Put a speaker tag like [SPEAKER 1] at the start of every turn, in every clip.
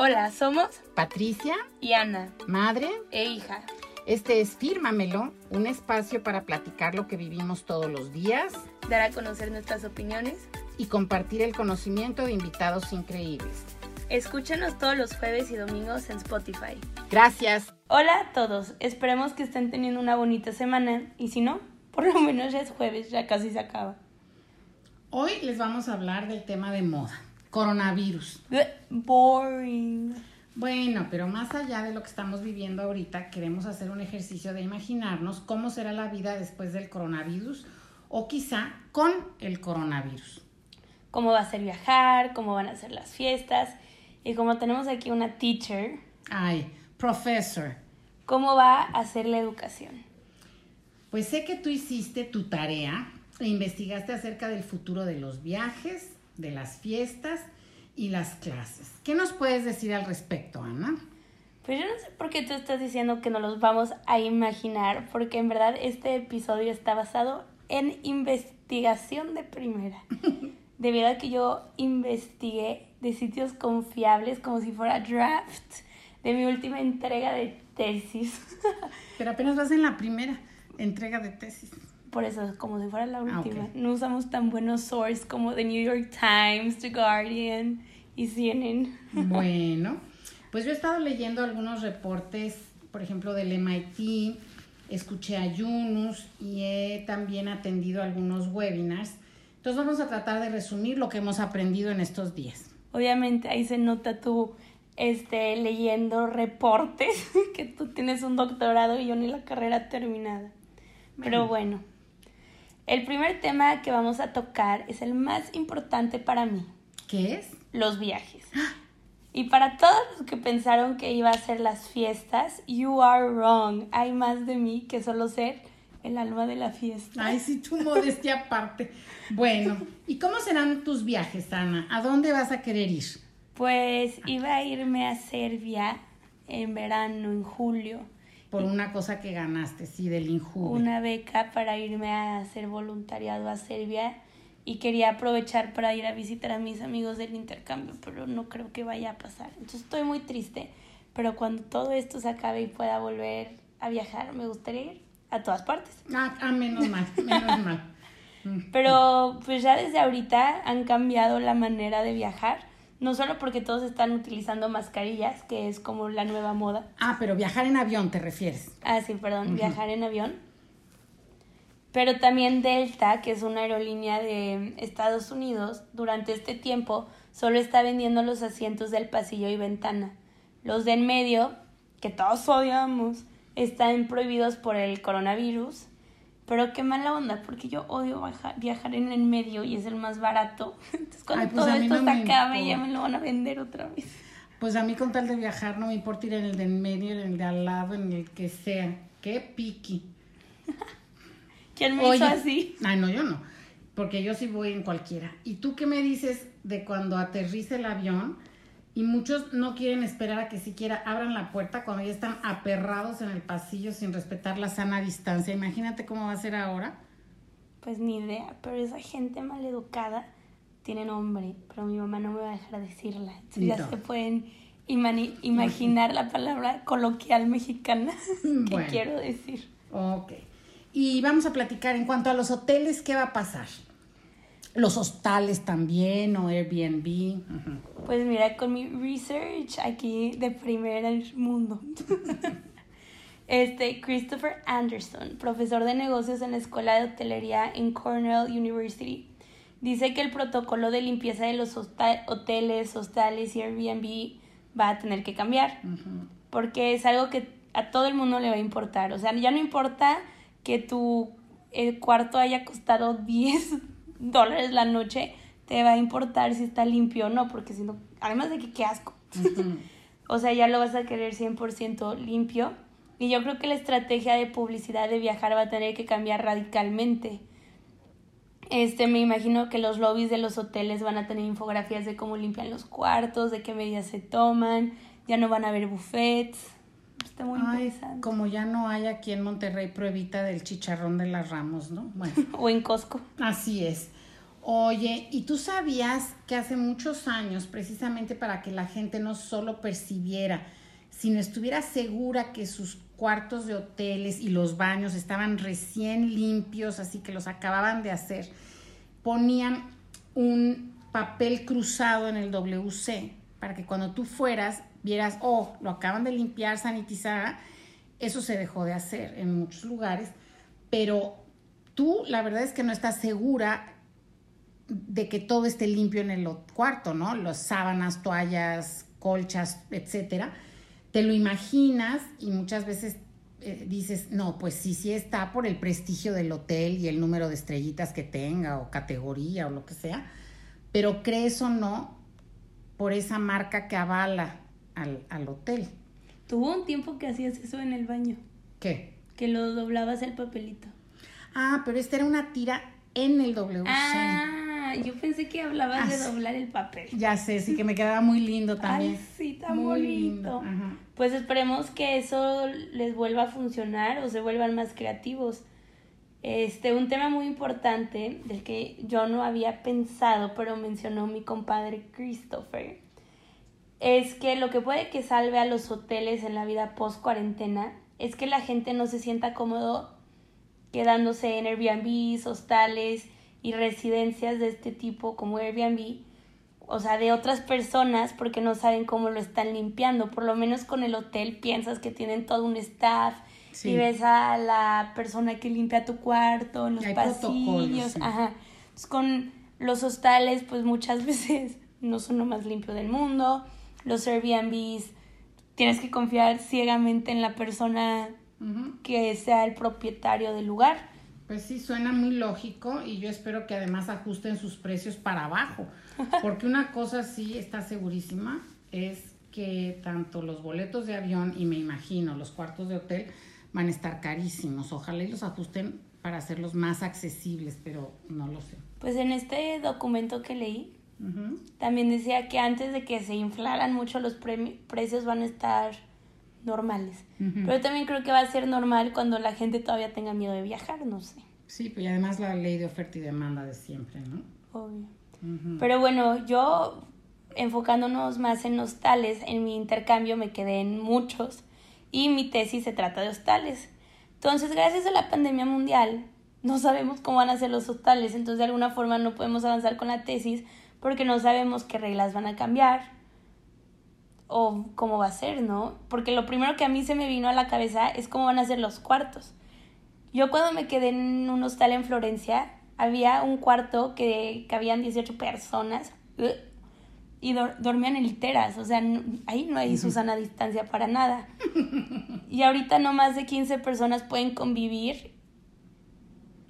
[SPEAKER 1] Hola, somos
[SPEAKER 2] Patricia,
[SPEAKER 1] y Ana
[SPEAKER 2] madre,
[SPEAKER 1] e hija.
[SPEAKER 2] este es Fírmamelo, un espacio para platicar lo que vivimos todos los días
[SPEAKER 1] Dar a conocer nuestras opiniones.
[SPEAKER 2] y compartir el conocimiento de invitados increíbles.
[SPEAKER 1] Escúchanos todos los jueves y domingos en Spotify.
[SPEAKER 2] Gracias.
[SPEAKER 1] Hola a todos, esperemos que estén teniendo una bonita semana y si no, por lo menos ya es jueves, ya casi se acaba.
[SPEAKER 2] Hoy les vamos a hablar del tema de moda, coronavirus.
[SPEAKER 1] Boring.
[SPEAKER 2] Bueno, pero más allá de lo que estamos viviendo ahorita, queremos hacer un ejercicio de imaginarnos cómo será la vida después del coronavirus o quizá con el coronavirus.
[SPEAKER 1] Cómo va a ser viajar, cómo van a ser las fiestas y como tenemos aquí una teacher,
[SPEAKER 2] Ay, professor,
[SPEAKER 1] cómo va a ser la educación.
[SPEAKER 2] pues sé que tú hiciste tu tarea e investigaste acerca del futuro de los viajes, de las fiestas y las clases. ¿Qué nos puedes decir al respecto, Ana?
[SPEAKER 1] Pues yo no sé por qué tú estás diciendo que nos los vamos a imaginar, porque en verdad este episodio está basado en investigación de primera. Debido a que yo investigué de sitios confiables como si fuera draft de mi última entrega de tesis.
[SPEAKER 2] Pero apenas vas en la primera entrega de tesis.
[SPEAKER 1] Por eso, como si fuera la
[SPEAKER 2] Ah,
[SPEAKER 1] última. No usamos tan buenos sources como The New York Times, The Guardian y CNN.
[SPEAKER 2] Bueno, pues yo he estado leyendo algunos reportes, por ejemplo, del MIT, escuché a Yunus y he también atendido algunos webinars. Entonces vamos a tratar de resumir lo que hemos aprendido en estos días.
[SPEAKER 1] Obviamente ahí se nota tú este, leyendo reportes, que tú tienes un doctorado y yo ni la carrera terminada. Pero bueno, el primer tema que vamos a tocar es el más importante para mí,
[SPEAKER 2] ¿Qué es?
[SPEAKER 1] los viajes. Y para todos los que pensaron que iba a ser las fiestas, you are wrong. Hay más de mí que solo ser el alma de la fiesta.
[SPEAKER 2] Ay, sí, tu modestia aparte. Bueno, ¿y cómo serán tus viajes, Ana? ¿A dónde vas a querer ir?
[SPEAKER 1] Pues iba a irme a Serbia en verano, en julio.
[SPEAKER 2] Por una cosa que ganaste, sí, del Injuve.
[SPEAKER 1] una beca para irme a hacer voluntariado a Serbia y quería aprovechar para ir a visitar a mis amigos del intercambio, pero no creo que vaya a pasar. Entonces estoy muy triste, pero cuando todo esto se acabe y pueda volver a viajar, me gustaría ir a todas partes.
[SPEAKER 2] Ah, ah, menos mal, menos mal.
[SPEAKER 1] Pero pues ya desde ahorita han cambiado la manera de viajar, no solo porque todos están utilizando mascarillas, que es como la nueva moda,
[SPEAKER 2] Ah, pero viajar en avión, ¿te refieres?
[SPEAKER 1] Ah, sí, perdón, viajar en avión. Pero también Delta, que es una aerolínea de Estados Unidos, durante este tiempo solo está vendiendo los asientos del pasillo y ventana. Los de en medio, que todos odiamos, están prohibidos por el coronavirus. Pero qué mala onda, porque yo odio viajar en el medio y es el más barato. Entonces cuando
[SPEAKER 2] Ay, pues
[SPEAKER 1] todo esto
[SPEAKER 2] no
[SPEAKER 1] se acabe ya me lo van a vender otra vez.
[SPEAKER 2] Pues a mí con tal de viajar no me importa ir en el de en medio, en el de al lado, en el que sea. Qué piqui.
[SPEAKER 1] ¿Quién me hizo así?
[SPEAKER 2] Ay, no, yo no. Porque yo sí voy en cualquiera. ¿Y tú qué me dices de cuando aterriza el avión y muchos no quieren esperar a que siquiera abran la puerta cuando ya están aperrados en el pasillo sin respetar la sana distancia? Imagínate cómo va a ser ahora.
[SPEAKER 1] Pues ni idea, pero esa gente maleducada tiene nombre, pero mi mamá no me va a dejar decirla. Entonces ya
[SPEAKER 2] No.
[SPEAKER 1] se pueden imaginar la palabra coloquial mexicana que
[SPEAKER 2] Bueno.
[SPEAKER 1] quiero decir.
[SPEAKER 2] Ok. Y vamos a platicar en cuanto a los hoteles, ¿qué va a pasar? Los hostales también o Airbnb.
[SPEAKER 1] Pues mira, con mi research aquí de primera mundo. Este, Christopher Anderson, profesor de negocios en la Escuela de Hotelería en Cornell University, dice que el protocolo de limpieza de los hoteles, hostales y Airbnb va a tener que cambiar. Porque es algo que a todo el mundo le va a importar. O sea, ya no importa que tu el cuarto haya costado 10 dólares la noche, te va a importar si está limpio o no, porque si no, además de que qué asco. O sea, ya lo vas a querer 100% limpio. Y yo creo que la estrategia de publicidad de viajar va a tener que cambiar radicalmente. Este, me imagino que los lobbies de los hoteles van a tener infografías de cómo limpian los cuartos, de qué medidas se toman, ya no van a haber buffets. Está muy
[SPEAKER 2] Ay,
[SPEAKER 1] interesante.
[SPEAKER 2] como ya no hay aquí en Monterrey pruebita del chicharrón de las Ramos, ¿no? Bueno,
[SPEAKER 1] O en Costco.
[SPEAKER 2] así es. Oye, ¿y tú sabías que hace muchos años, precisamente para que la gente no solo percibiera, sino estuviera segura que sus cuartos de hoteles y los baños estaban recién limpios, así que los acababan de hacer, ponían un papel cruzado en el WC para que cuando tú fueras vieras, oh, lo acaban de limpiar, sanitizar, eso se dejó de hacer en muchos lugares, pero tú la verdad es que no estás segura de que todo esté limpio en el cuarto, ¿no? Las sábanas, toallas, colchas, etcétera. Te lo imaginas y muchas veces eh, dices, no, pues sí, sí está por el prestigio del hotel y el número de estrellitas que tenga o categoría o lo que sea, pero crees o no por esa marca que avala al, al hotel.
[SPEAKER 1] Tuvo un tiempo que hacías eso en el baño.
[SPEAKER 2] ¿Qué?
[SPEAKER 1] Que lo doblabas el papelito.
[SPEAKER 2] Ah, pero esta era una tira en el WC.
[SPEAKER 1] Ah, yo pensé que hablabas de
[SPEAKER 2] Ah,
[SPEAKER 1] doblar el papel.
[SPEAKER 2] Ya sé, sí que me quedaba muy lindo también.
[SPEAKER 1] Ay, sí, tan
[SPEAKER 2] Muy
[SPEAKER 1] bonito.
[SPEAKER 2] lindo, ajá.
[SPEAKER 1] Pues esperemos que eso les vuelva a funcionar o se vuelvan más creativos. Este, un tema muy importante del que yo no había pensado, pero mencionó mi compadre Christopher, es que lo que puede que salve a los hoteles en la vida post cuarentena es que la gente no se sienta cómodo quedándose en Airbnbs, hostales y residencias de este tipo como Airbnb, o sea, de otras personas porque no saben cómo lo están limpiando. Por lo menos con el hotel piensas que tienen todo un staff
[SPEAKER 2] Sí.
[SPEAKER 1] y ves a la persona que limpia tu cuarto en los
[SPEAKER 2] hay
[SPEAKER 1] pasillos.
[SPEAKER 2] sí.
[SPEAKER 1] Ajá. Entonces, con los hostales, pues muchas veces no son lo más limpio del mundo. Los Airbnbs, tienes que confiar ciegamente en la persona que sea el propietario del lugar.
[SPEAKER 2] Pues sí, suena muy lógico y yo espero que además ajusten sus precios para abajo, porque una cosa sí está segurísima es que tanto los boletos de avión y me imagino los cuartos de hotel van a estar carísimos. Ojalá y los ajusten para hacerlos más accesibles, pero no lo sé.
[SPEAKER 1] Pues en este documento que leí, también decía que antes de que se inflaran mucho los premi- precios van a estar normales. Pero también creo que va a ser normal cuando la gente todavía tenga miedo de viajar, no sé,
[SPEAKER 2] Sí, pues y además la ley de oferta y demanda de siempre, ¿no?
[SPEAKER 1] obvio. Pero bueno, yo enfocándonos más en hostales, en mi intercambio me quedé en muchos y mi tesis se trata de hostales. Entonces, gracias a la pandemia mundial, no sabemos cómo van a ser los hostales, entonces de alguna forma no podemos avanzar con la tesis porque no sabemos qué reglas van a cambiar o cómo va a ser, ¿no? Porque lo primero que a mí se me vino a la cabeza es cómo van a ser los cuartos. Yo cuando me quedé en un hostal en Florencia, había un cuarto que cabían 18 personas y dor- dormían en literas, o sea, ahí no hay Susana distancia para nada. Y ahorita no más de 15 personas pueden convivir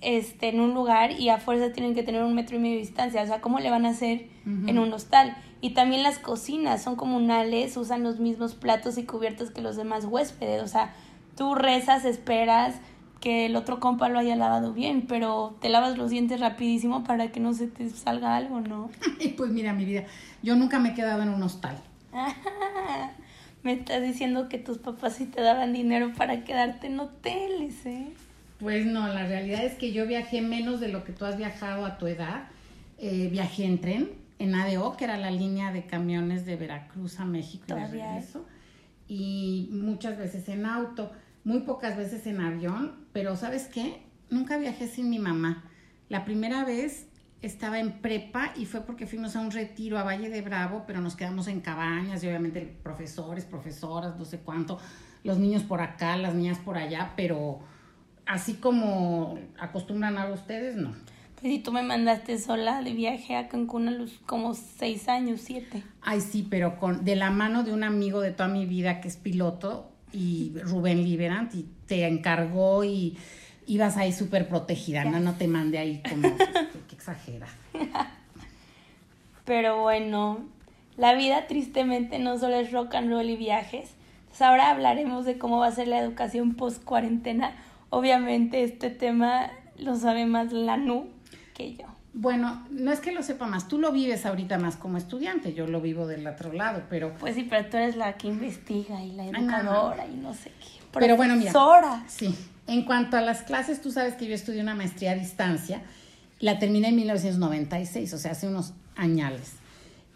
[SPEAKER 1] este, en un lugar y a fuerza tienen que tener un metro y medio de distancia, o sea, ¿cómo le van a hacer en un hostal? Y también las cocinas son comunales, usan los mismos platos y cubiertos que los demás huéspedes, o sea, tú rezas, esperas que el otro compa lo haya lavado bien, pero te lavas los dientes rapidísimo para que no se te salga algo, ¿no?
[SPEAKER 2] Y pues mira mi vida, yo nunca me he quedado en un hostal.
[SPEAKER 1] Me estás diciendo que tus papás sí te daban dinero para quedarte en hoteles, ¿eh?
[SPEAKER 2] Pues no, la realidad es que yo viajé menos de lo que tú has viajado a tu edad. Eh, viajé en tren, en ADO, que era la línea de camiones de Veracruz a México y de regreso. Y muchas veces en auto, muy pocas veces en avión, pero ¿sabes qué? Nunca viajé sin mi mamá. La primera vez estaba en prepa y fue porque fuimos a un retiro a Valle de Bravo, pero nos quedamos en cabañas y obviamente profesores, profesoras, no sé cuánto, los niños por acá, las niñas por allá, pero así como acostumbran a ustedes, no.
[SPEAKER 1] Pues si tú me mandaste sola de viaje a Cancún a los como seis años, siete.
[SPEAKER 2] Ay, sí, pero con de la mano de un amigo de toda mi vida que es piloto y Rubén Liberant y te encargó y ibas ahí súper protegida, no, no te mandé ahí como que, exagera.
[SPEAKER 1] Pero bueno, la vida tristemente no solo es rock and roll y viajes. Entonces ahora hablaremos de cómo va a ser la educación post cuarentena. Obviamente este tema lo sabe más Lanu que yo.
[SPEAKER 2] Bueno, no es que lo sepa más, tú lo vives ahorita más como estudiante, yo lo vivo del otro lado, pero
[SPEAKER 1] Pues sí, pero tú eres la que investiga y la
[SPEAKER 2] no, no.
[SPEAKER 1] educadora y no sé qué.
[SPEAKER 2] Pero bueno, mira. Sí, en cuanto a las clases, tú sabes que yo estudié una maestría a distancia La terminé en 1996, o sea, hace unos añales.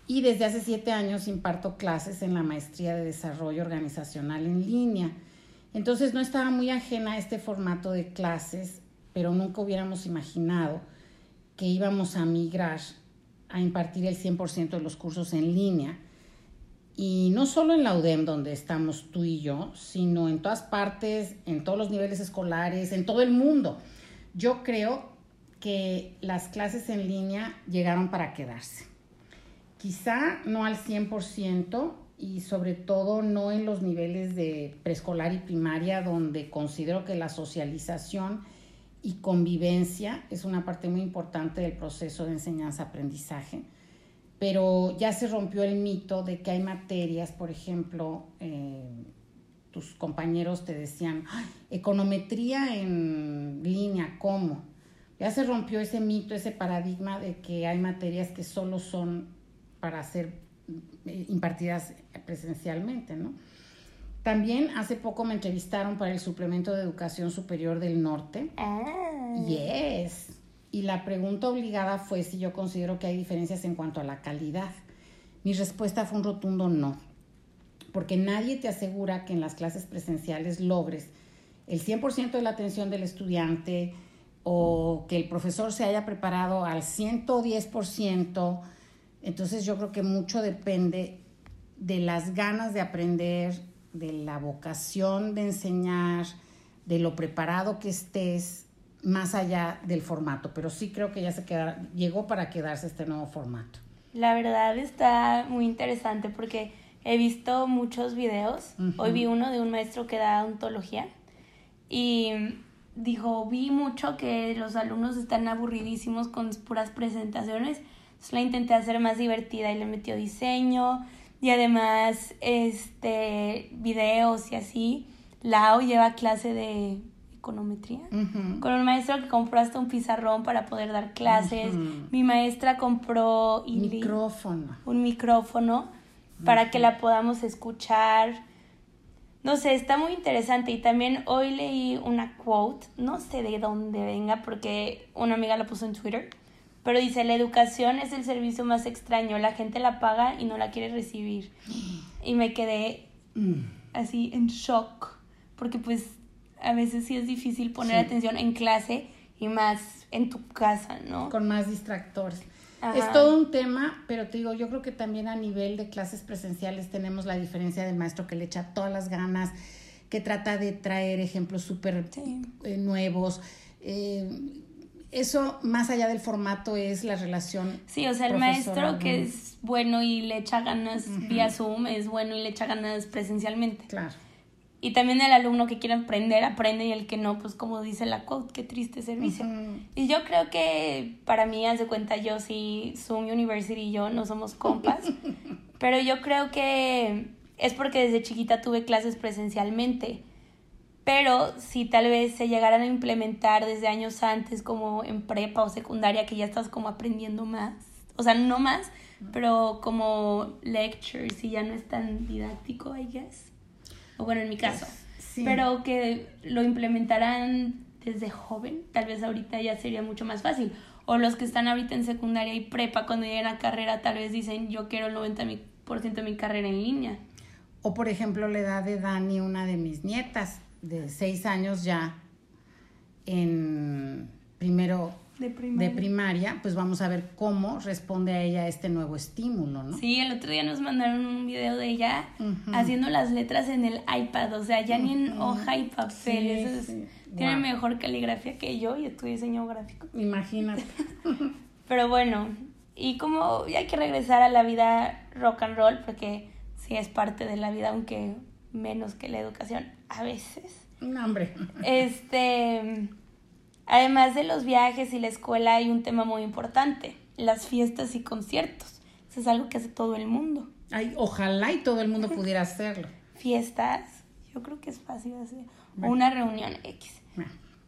[SPEAKER 2] Y desde hace siete años imparto clases en la maestría de desarrollo organizacional en línea. Entonces no estaba muy ajena a este formato de clases, pero nunca hubiéramos imaginado que íbamos a migrar a impartir el 100% de los cursos en línea. Y no solo en la UDEM, donde estamos tú y yo, sino en todas partes, en todos los niveles escolares, en todo el mundo. Yo creo que las clases en línea llegaron para quedarse. Quizá no al 100% y sobre todo no en los niveles de preescolar y primaria, donde considero que la socialización y convivencia es una parte muy importante del proceso de enseñanza-aprendizaje. Pero ya se rompió el mito de que hay materias, por ejemplo, eh, tus compañeros te decían, econometría en línea, ¿cómo? Ya se rompió ese mito, ese paradigma de que hay materias que solo son para ser eh, impartidas presencialmente, ¿no? También hace poco me entrevistaron para el suplemento de educación superior del norte. Ah. Yes. Y la pregunta obligada fue si yo considero que hay diferencias en cuanto a la calidad. Mi respuesta fue un rotundo no, porque nadie te asegura que en las clases presenciales logres el 100% de la atención del estudiante, o que el profesor se haya preparado al 110%. Entonces yo creo que mucho depende de las ganas de aprender, de la vocación de enseñar, de lo preparado que estés, más allá del formato. Pero sí creo que ya se queda, llegó para quedarse este nuevo formato.
[SPEAKER 1] La verdad está muy interesante porque he visto muchos videos. Hoy vi uno de un maestro que da ontología y dijo, vi mucho que los alumnos están aburridísimos con puras presentaciones, entonces la intenté hacer más divertida y le metió diseño y además este videos y así. Lao lleva clase de econometría con un maestro que compró hasta un pizarrón para poder dar clases. Mi maestra compró
[SPEAKER 2] micrófono.
[SPEAKER 1] un micrófono para que la podamos escuchar no sé, está muy interesante y también hoy leí una quote, no sé de dónde venga porque una amiga la puso en Twitter, pero dice, la educación es el servicio más extraño, la gente la paga y no la quiere recibir. Y me quedé así en shock, porque pues a veces sí es difícil poner atención en clase y más en tu casa, ¿no?
[SPEAKER 2] Con más distractores. Es todo un tema, pero te digo, yo creo que también a nivel de clases presenciales tenemos la diferencia del maestro que le echa todas las ganas, que trata de traer ejemplos súper eh, nuevos. Eh, eso, más allá del formato, es la relación.
[SPEAKER 1] Sí, o sea, el maestro que es bueno y le echa ganas vía Zoom es bueno y le echa ganas presencialmente.
[SPEAKER 2] Claro.
[SPEAKER 1] Y también el alumno que quiere aprender, aprende y el que no, pues como dice la quote, qué triste servicio. Y yo creo que para mí, haz de cuenta, yo sí, Zoom University y yo no somos compas, pero yo creo que es porque desde chiquita tuve clases presencialmente. Pero si tal vez se llegaran a implementar desde años antes, como en prepa o secundaria, que ya estás como aprendiendo más, o sea, no más, pero como lectures y ya no es tan didáctico, I guess. O bueno, en mi caso, pero que lo implementarán desde joven, tal vez ahorita ya sería mucho más fácil. O los que están ahorita en secundaria y prepa, cuando lleguen a carrera, tal vez dicen, yo quiero el 90% de mi carrera en línea.
[SPEAKER 2] O por ejemplo, la edad de Dani, una de mis nietas, de seis años ya, en primero de primaria. pues vamos a ver cómo responde a ella este nuevo estímulo, ¿no?
[SPEAKER 1] Sí, el otro día nos mandaron un video de ella haciendo las letras en el iPad, o sea, ya ni en hoja y papel, tiene mejor caligrafía que yo y estudio diseño gráfico.
[SPEAKER 2] Imagínate.
[SPEAKER 1] Pero bueno, y como hay que regresar a la vida rock and roll, porque sí es parte de la vida, aunque menos que la educación, a veces.
[SPEAKER 2] No, hombre.
[SPEAKER 1] Este Además de los viajes y la escuela hay un tema muy importante, las fiestas y conciertos. Eso es algo que hace todo el mundo.
[SPEAKER 2] Ay, ojalá y todo el mundo pudiera hacerlo.
[SPEAKER 1] Fiestas, yo creo que es fácil hacer. Una reunión X.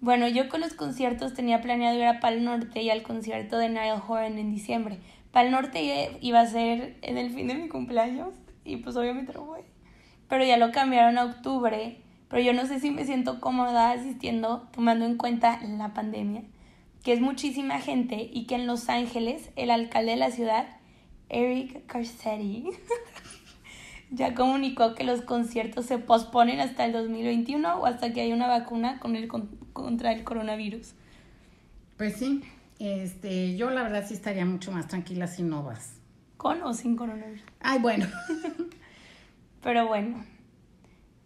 [SPEAKER 1] Bueno, yo con los conciertos tenía planeado ir a Pal Norte y al concierto de Niall Horan en diciembre. Pal Norte iba a ser en el fin de mi cumpleaños y pues obviamente lo voy. Pero ya lo cambiaron a octubre pero yo no sé si me siento cómoda asistiendo tomando en cuenta la pandemia que es muchísima gente y que en Los Ángeles el alcalde de la ciudad, Eric Garcetti, ya comunicó que los conciertos se posponen hasta el 2021 o hasta que haya una vacuna con el, contra el coronavirus.
[SPEAKER 2] Pues sí, este, yo la verdad sí estaría mucho más tranquila si no vas.
[SPEAKER 1] ¿Con o sin coronavirus?
[SPEAKER 2] Ay, bueno.
[SPEAKER 1] Pero bueno.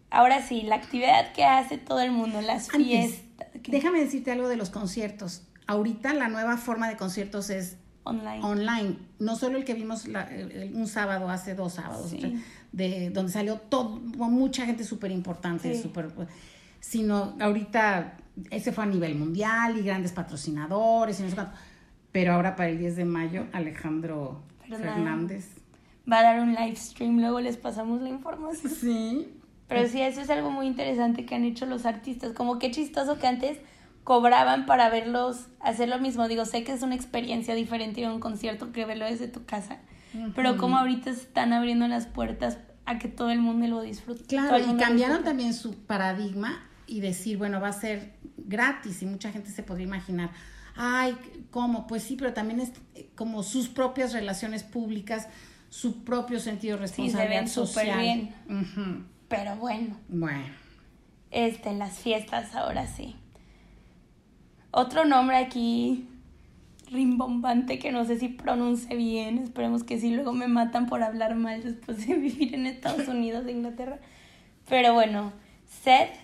[SPEAKER 1] Ahora sí, la actividad que hace todo el mundo, las fiestas.
[SPEAKER 2] Déjame decirte algo de los conciertos. Ahorita la nueva forma de conciertos es
[SPEAKER 1] online.
[SPEAKER 2] Online. No solo el que vimos un sábado, hace dos sábados, de donde salió todo, mucha gente súper importante, sino ahorita ese fue a nivel mundial y grandes patrocinadores y no sé Pero ahora para el 10 de mayo, Alejandro Fernández.
[SPEAKER 1] Va a dar un live stream, luego les pasamos la información.
[SPEAKER 2] Sí.
[SPEAKER 1] Pero sí, eso es algo muy interesante que han hecho los artistas. Como qué chistoso que antes cobraban para verlos hacer lo mismo. Digo, sé que es una experiencia diferente ir a un concierto que verlo desde tu casa. Pero como ahorita están abriendo las puertas a que todo el mundo lo disfrute.
[SPEAKER 2] Claro, y cambiaron también su paradigma y decir, bueno, va a ser gratis y mucha gente se podría imaginar, ay, ¿cómo? Pues sí, pero también es como sus propias relaciones públicas, su propio sentido de responsabilidad sí, se ven
[SPEAKER 1] bien. Pero bueno.
[SPEAKER 2] Bueno.
[SPEAKER 1] Este, las fiestas ahora sí. Otro nombre aquí rimbombante que no sé si pronuncie bien, esperemos que sí, luego me matan por hablar mal después de vivir en Estados Unidos e Inglaterra. Pero bueno, Seth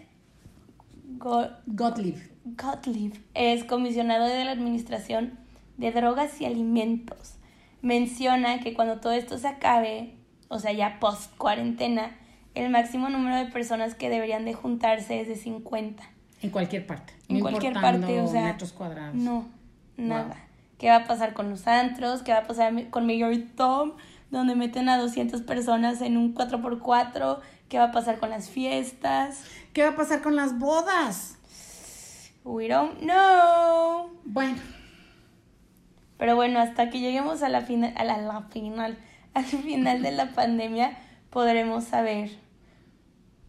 [SPEAKER 2] Gottlieb.
[SPEAKER 1] Gottlieb es comisionado de la Administración de Drogas y Alimentos. Menciona que cuando todo esto se acabe, o sea, ya post cuarentena, el máximo número de personas que deberían de juntarse es de 50.
[SPEAKER 2] En cualquier parte.
[SPEAKER 1] En cualquier parte, o sea.
[SPEAKER 2] Metros cuadrados.
[SPEAKER 1] No, nada. ¿Qué va a pasar con los antros? ¿Qué va a pasar con Mayor Tom? Donde meten a 200 personas en un 4x4. ¿Qué va a pasar con las fiestas?
[SPEAKER 2] ¿Qué va a pasar con las bodas?
[SPEAKER 1] We don't know.
[SPEAKER 2] Bueno.
[SPEAKER 1] Pero bueno, hasta que lleguemos a la, final, a la, final, al final de la pandemia, podremos saber.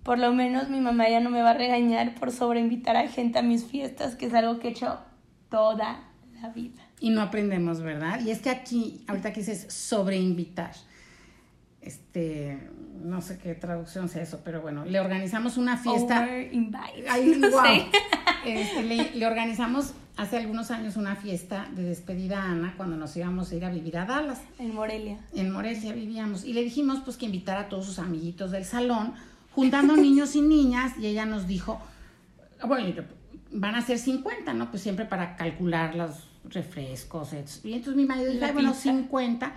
[SPEAKER 1] Por lo menos mi mamá ya no me va a regañar por sobreinvitar a gente a mis fiestas, que es algo que he hecho toda la vida.
[SPEAKER 2] Y no aprendemos, ¿verdad? Y es que aquí, ahorita que dices sobreinvitar, este, no sé qué traducción sea eso, pero bueno, le organizamos una fiesta.
[SPEAKER 1] Ahí,
[SPEAKER 2] este, le, organizamos hace algunos años una fiesta de despedida a Ana cuando nos íbamos a ir a vivir a Dallas.
[SPEAKER 1] En Morelia.
[SPEAKER 2] En Morelia vivíamos. Y le dijimos pues que invitara a todos sus amiguitos del salón, juntando niños y niñas, y ella nos dijo, bueno, van a ser 50, ¿no? Pues siempre para calcular los refrescos. Y entonces mi marido dijo, bueno, 50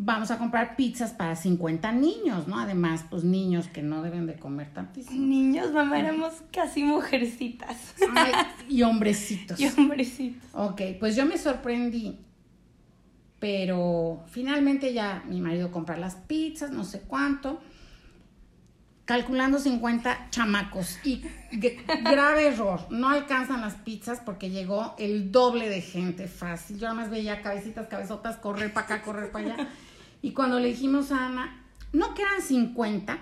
[SPEAKER 2] vamos a comprar pizzas para 50 niños, ¿no? Además, pues niños que no deben de comer tantísimo.
[SPEAKER 1] Niños, mamá, éramos casi mujercitas.
[SPEAKER 2] Ay, y hombrecitos.
[SPEAKER 1] Y hombrecitos.
[SPEAKER 2] Ok, pues yo me sorprendí, pero finalmente ya mi marido compra las pizzas, no sé cuánto, calculando 50 chamacos. Y grave error, no alcanzan las pizzas porque llegó el doble de gente fácil. Yo además veía cabecitas, cabezotas, correr para acá, correr para allá. Y cuando le dijimos a Ana, no que eran 50,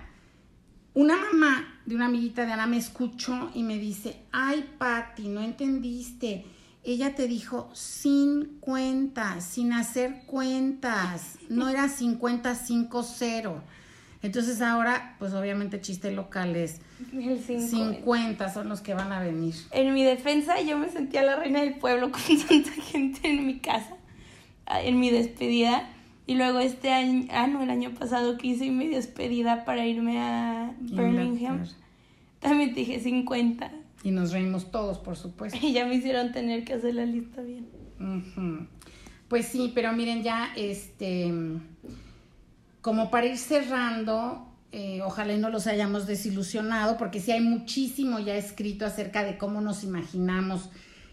[SPEAKER 2] una mamá de una amiguita de Ana me escuchó y me dice, ay Patti, no entendiste. Ella te dijo 50, sin hacer cuentas. No era 50, 5, 0. Entonces ahora, pues obviamente chiste local es 50 son los que van a venir.
[SPEAKER 1] En mi defensa yo me sentía la reina del pueblo con tanta gente en mi casa, en mi despedida. Y luego este año, ah, no, el año pasado que hice mi despedida para irme a Birmingham, también dije 50.
[SPEAKER 2] Y nos reímos todos, por supuesto.
[SPEAKER 1] Y ya me hicieron tener que hacer la lista bien.
[SPEAKER 2] Pues sí, pero miren, ya, este, como para ir cerrando, eh, ojalá no los hayamos desilusionado, porque sí hay muchísimo ya escrito acerca de cómo nos imaginamos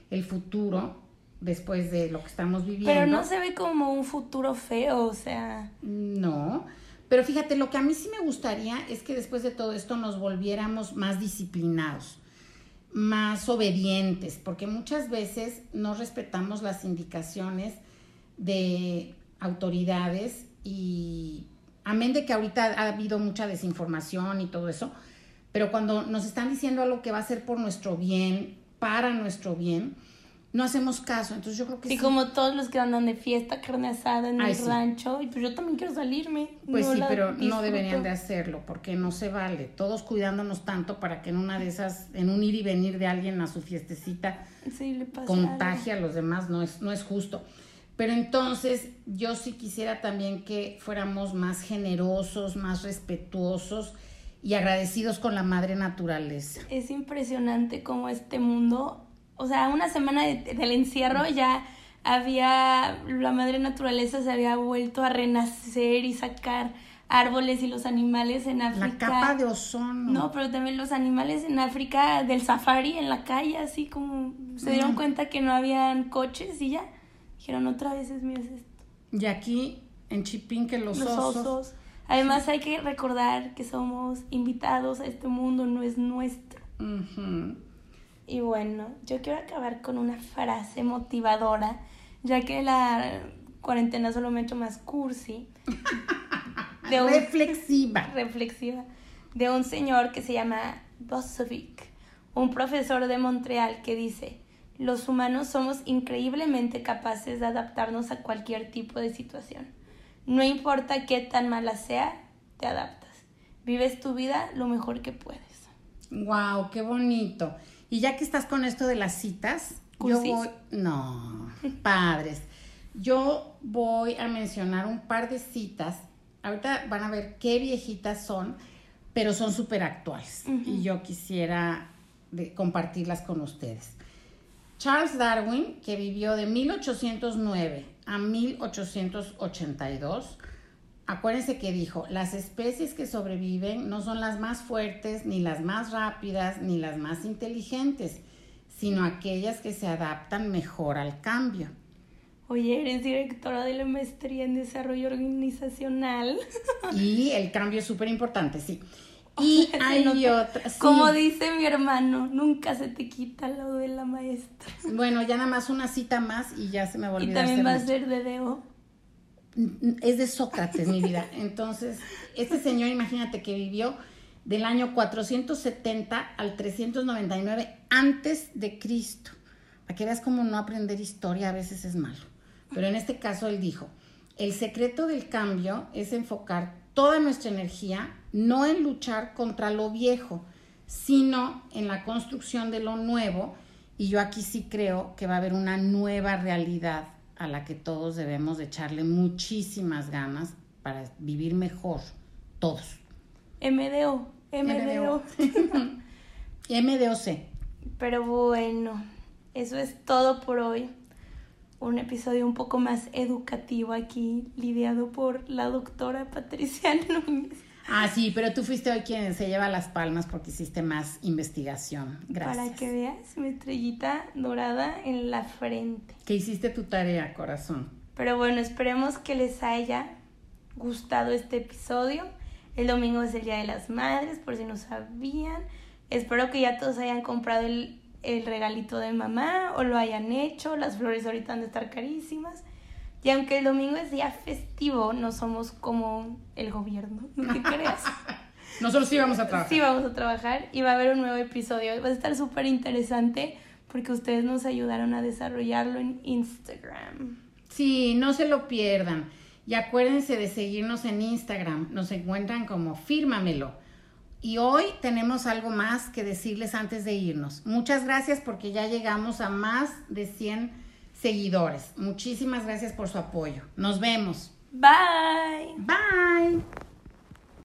[SPEAKER 2] el futuro después de lo que estamos viviendo.
[SPEAKER 1] Pero no se ve como un futuro feo, o sea.
[SPEAKER 2] No, pero fíjate, lo que a mí sí me gustaría es que después de todo esto nos volviéramos más disciplinados, más obedientes, porque muchas veces no respetamos las indicaciones de autoridades y amén de que ahorita ha habido mucha desinformación y todo eso, pero cuando nos están diciendo algo que va a ser por nuestro bien, para nuestro bien, no hacemos caso. Entonces yo creo que
[SPEAKER 1] sí. como todos los que andan de fiesta, carne asada en el rancho, y pues yo también quiero salirme.
[SPEAKER 2] Pues sí, pero no deberían de hacerlo porque no se vale. Todos cuidándonos tanto para que en una de esas, en un ir y venir de alguien a su fiestecita,
[SPEAKER 1] sí, le pasa
[SPEAKER 2] contagie a los demás, no es, no es justo. Pero entonces yo sí quisiera también que fuéramos más generosos, más respetuosos y agradecidos con la madre naturaleza.
[SPEAKER 1] Es impresionante cómo este mundo o sea, una semana del encierro ya había, la madre naturaleza se había vuelto a renacer y sacar árboles y los animales en África.
[SPEAKER 2] La capa de ozono.
[SPEAKER 1] No, pero también los animales en África del safari, en la calle, así como se dieron cuenta que no habían coches y ya dijeron otra vez es mío es esto.
[SPEAKER 2] Y aquí en Chipín que los, los osos.
[SPEAKER 1] Además hay que recordar que somos invitados a este mundo, no es nuestro. Y bueno, yo quiero acabar con una frase motivadora, ya que la cuarentena solo me ha hecho más cursi.
[SPEAKER 2] reflexiva.
[SPEAKER 1] Reflexiva. De un señor que se llama Bosovic, un profesor de Montreal que dice, los humanos somos increíblemente capaces de adaptarnos a cualquier tipo de situación. No importa qué tan mala sea, te adaptas. Vives tu vida lo mejor que puedes.
[SPEAKER 2] Wow, qué bonito. Y ya que estás con esto de las citas, yo voy, no, padres. Yo voy a mencionar un par de citas. Ahorita van a ver qué viejitas son, pero son súper actuales. Y yo quisiera compartirlas con ustedes. Charles Darwin, que vivió de 1809 a 1882, acuérdense que dijo, las especies que sobreviven no son las más fuertes, ni las más rápidas, ni las más inteligentes, sino aquellas que se adaptan mejor al cambio.
[SPEAKER 1] Oye, eres directora de la maestría en desarrollo organizacional.
[SPEAKER 2] Y el cambio es súper importante, sí. Y hay otra.
[SPEAKER 1] Como dice mi hermano, nunca se te quita lo de la maestra.
[SPEAKER 2] Bueno, ya nada más una cita más y ya se me volvió.
[SPEAKER 1] Y también va a ser de Deo
[SPEAKER 2] es de Sócrates, mi vida. Entonces, este señor, imagínate que vivió del año 470 al 399 antes de Cristo. Para que veas cómo no aprender historia a veces es malo. Pero en este caso él dijo, el secreto del cambio es enfocar toda nuestra energía no en luchar contra lo viejo, sino en la construcción de lo nuevo. Y yo aquí sí creo que va a haber una nueva realidad a la que todos debemos de echarle muchísimas ganas para vivir mejor, todos.
[SPEAKER 1] MDO, MDO.
[SPEAKER 2] MDOC.
[SPEAKER 1] Pero bueno, eso es todo por hoy. Un episodio un poco más educativo aquí, lidiado por la doctora Patricia Núñez.
[SPEAKER 2] Ah, sí, pero tú fuiste hoy quien se lleva las palmas porque hiciste más investigación. Gracias.
[SPEAKER 1] Para que veas mi estrellita dorada en la frente.
[SPEAKER 2] Que hiciste tu tarea, corazón.
[SPEAKER 1] Pero bueno, esperemos que les haya gustado este episodio. El domingo es el Día de las Madres, por si no sabían. Espero que ya todos hayan comprado el, el regalito de mamá o lo hayan hecho. Las flores ahorita han de estar carísimas. Y aunque el domingo es día festivo, no somos como el gobierno, ¿no te creas?
[SPEAKER 2] Nosotros sí vamos a trabajar.
[SPEAKER 1] Sí vamos a trabajar y va a haber un nuevo episodio. Va a estar súper interesante porque ustedes nos ayudaron a desarrollarlo en Instagram.
[SPEAKER 2] Sí, no se lo pierdan. Y acuérdense de seguirnos en Instagram. Nos encuentran como Fírmamelo. Y hoy tenemos algo más que decirles antes de irnos. Muchas gracias porque ya llegamos a más de 100 seguidores. Muchísimas gracias por su apoyo. Nos vemos.
[SPEAKER 1] Bye.
[SPEAKER 2] Bye.